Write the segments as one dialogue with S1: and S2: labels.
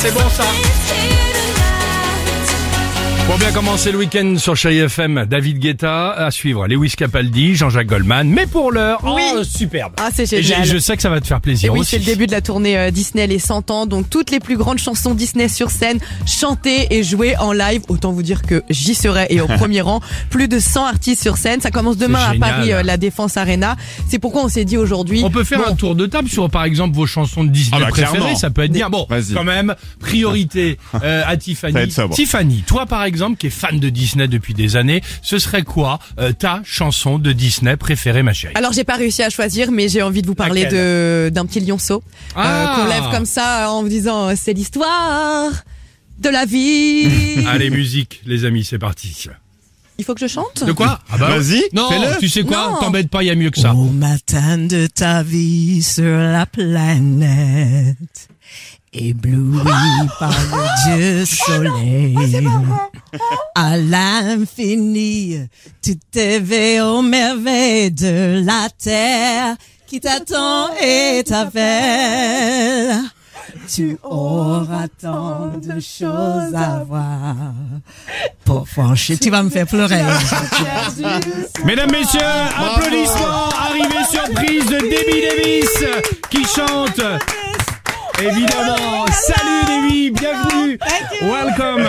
S1: C'est bon ça Pour bien commencer le week-end sur Chéri FM, David Guetta à suivre, Lewis Capaldi, Jean-Jacques Goldman, mais pour l'heure,
S2: Oui.
S1: oh, superbe.
S2: Ah, c'est génial.
S1: je, je sais que ça va te faire plaisir
S2: Et oui,
S1: aussi.
S2: c'est le début de la tournée euh, Disney les 100 ans, donc toutes les plus grandes chansons Disney sur scène, chantées et jouées en live. Autant vous dire que j'y serai et au premier rang, plus de 100 artistes sur scène. Ça commence demain à. Paris, euh, la Défense Arena. C'est pourquoi on s'est dit aujourd'hui.
S1: On peut faire
S2: bon,
S1: un tour de table sur, par exemple, vos chansons de Disney
S3: Ah bah,
S1: préférées.
S3: clairement.
S1: Ça peut être bien. Bon,
S3: Vas-y.
S1: quand même, priorité euh, à Tiffany. Tiffany, toi, par exemple, qui est fan de Disney depuis des années, ce serait quoi euh, ta chanson de Disney préférée, ma chérie?
S2: Alors j'ai pas réussi à choisir, mais j'ai envie de vous parler de d'un petit lionceau euh,
S1: Ah.
S2: qu'on lève comme ça euh, en vous disant euh, c'est l'histoire de la vie.
S1: Allez, musique, les amis, c'est parti.
S2: Il faut que je chante.
S1: De quoi? Ah bah,
S3: Vas-y,
S1: Non,
S3: fais-le.
S1: tu sais quoi?
S2: Non.
S1: T'embête pas, il y a mieux que ça.
S4: Au matin de ta vie sur la planète, ébloui par le Dieu soleil, à l'infini, tu t'éveilles aux merveilles de la terre qui t'attend et t'appelle. Tu auras tant de choses à voir pour franchir. Tu vas me faire pleurer.
S1: Mesdames, messieurs, applaudissements, arrivée surprise de Debbie Davis qui chante. Évidemment, salut Debbie, bienvenue, welcome.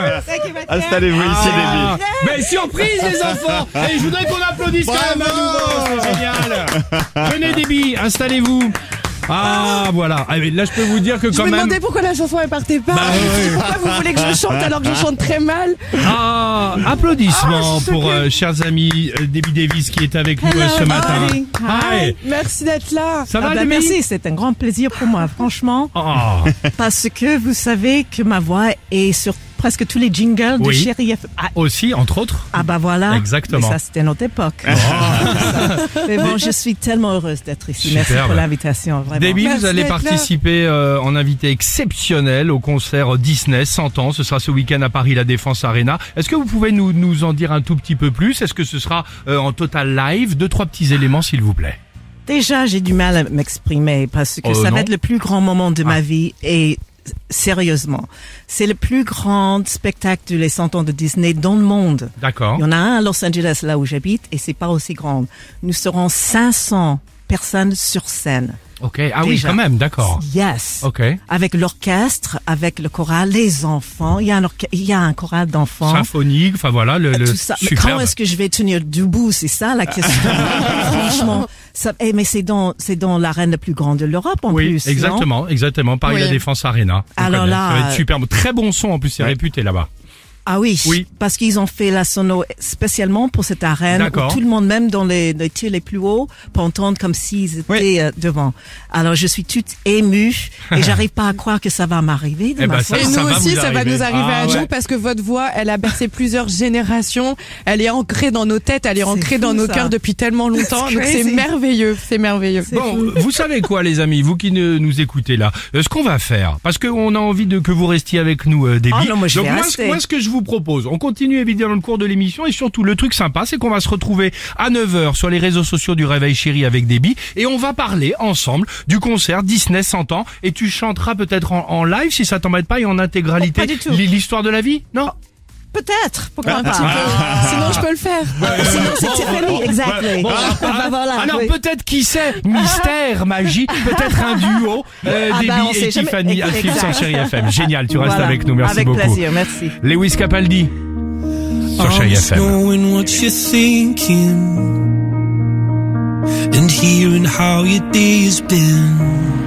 S3: Installez-vous ici,
S1: Ah,
S3: Déby.
S1: Mais surprise les enfants Et je voudrais qu'on applaudisse quand même à nouveau, c'est génial Venez Debbie, installez-vous Ah voilà, Ah, mais là je peux vous dire que
S2: Je
S1: quand
S2: me
S1: même...
S2: demandais pourquoi la chanson elle partait pas.
S1: Bah,
S2: Je me pourquoi vous voulez que je chante alors que je chante très mal
S1: Ah, applaudissements
S2: Ah, je
S1: pour euh, chers amis euh, Debbie Davis qui est avec nous euh,
S4: Hello,
S1: ce matin. Hi.
S2: Merci d'être là.
S1: Ça va
S4: Ah
S1: Debbie
S4: merci, c'est un grand plaisir pour moi, franchement,
S1: Oh.
S4: parce que vous savez que ma voix est sur presque tous les jingles de. Chéri FM. Ah,
S1: Aussi, entre autres.
S4: ah bah voilà.
S1: Exactement.
S4: Mais ça, c'était notre époque. Mais bon, je suis tellement heureuse d'être ici. Merci pour l'invitation, vraiment.
S1: Debbie,
S2: Merci
S1: vous allez participer euh, en invité exceptionnel au concert Disney 100 ans. Ce sera ce week-end à Paris, la Défense Arena. Est-ce que vous pouvez nous, nous en dire un tout petit peu plus? Est-ce que ce sera euh, en total live? Deux, trois petits éléments, s'il vous plaît.
S4: Déjà, j'ai du mal à m'exprimer parce que
S1: Oh,
S4: ça
S1: non.
S4: va être le plus grand moment de
S1: Ah.
S4: ma vie et sérieusement, c'est le plus grand spectacle de les 100 ans de Disney dans le monde.
S1: D'accord.
S4: Il y en a un à Los Angeles, là où j'habite, et c'est pas aussi grand. Nous serons 500 personnes sur scène.
S1: Ok. Ah oui, quand même, d'accord.
S4: Yes.
S1: Ok.
S4: Avec l'orchestre, avec le choral, les enfants. Il y a un, il y a un choral d'enfants.
S1: Symphonique, enfin voilà, le, le
S4: Tout ça. Mais. Quand est-ce que je vais tenir debout? C'est ça la question. Franchement, ça, eh, mais c'est dans, c'est dans l'arène la plus grande de l'Europe en
S1: Oui,
S4: plus.
S1: exactement, exactement. Paris
S2: Oui.
S1: la Défense Arena.
S4: Alors
S1: connaît.
S4: là,
S1: ça va être superbe. Très bon son en plus, c'est
S3: Ouais.
S1: réputé là-bas.
S4: Ah oui,
S1: Oui.
S4: parce qu'ils ont fait la sono spécialement pour cette arène
S1: D'accord.
S4: où tout le monde, même dans les, les tiers les plus hauts, peut entendre comme s'ils étaient
S3: Oui.
S4: euh, devant. Alors je suis toute émue et j'arrive pas à croire que ça va m'arriver
S1: Eh ben,
S2: Et nous aussi, ça va nous arriver
S1: Ah
S2: à
S1: ouais.
S2: nous parce que votre voix, elle a bercé plusieurs générations. Elle est ancrée dans nos têtes, elle est, ancrée
S4: fou,
S2: dans nos
S4: ça.
S2: cœurs depuis tellement longtemps. Donc c'est merveilleux, c'est merveilleux.
S1: Bon, vous savez quoi, les amis, vous qui ne, nous écoutez là, euh, ce qu'on va faire, parce qu'on a envie de que vous restiez avec nous, euh.
S4: Ah non, moi, je
S1: Donc moi, moi, ce que je vous propose, on continue évidemment le cours de l'émission. Et surtout le truc sympa, c'est qu'on va se retrouver à 9h sur les réseaux sociaux du Réveil Chéri avec Déby. Et on va parler ensemble du concert Disney 100 ans. Et tu chanteras peut-être en, en live si ça t'embête pas et en intégralité.
S4: Oh,
S1: l'histoire de la vie, non?
S4: Peut-être, pourquoi
S2: Un petit
S4: pas.
S2: peu. Sinon, je peux le faire.
S4: Sinon, c'est Tiffany, exactly.
S1: Bon,
S4: Ah, bah, voilà,
S1: Alors
S4: oui.
S1: peut-être qui sait, mystère, magie, peut-être un duo, euh,
S4: Ah
S1: Déby
S4: bah,
S1: et. Tiffany à suivre sur. Chéri FM. Génial, tu restes
S4: Voilà.
S1: avec nous, merci
S4: Avec
S1: beaucoup.
S4: plaisir, merci.
S1: Lewis Capaldi sur Chéri FM.
S5: knowing what you're thinking and hearing how your day's been.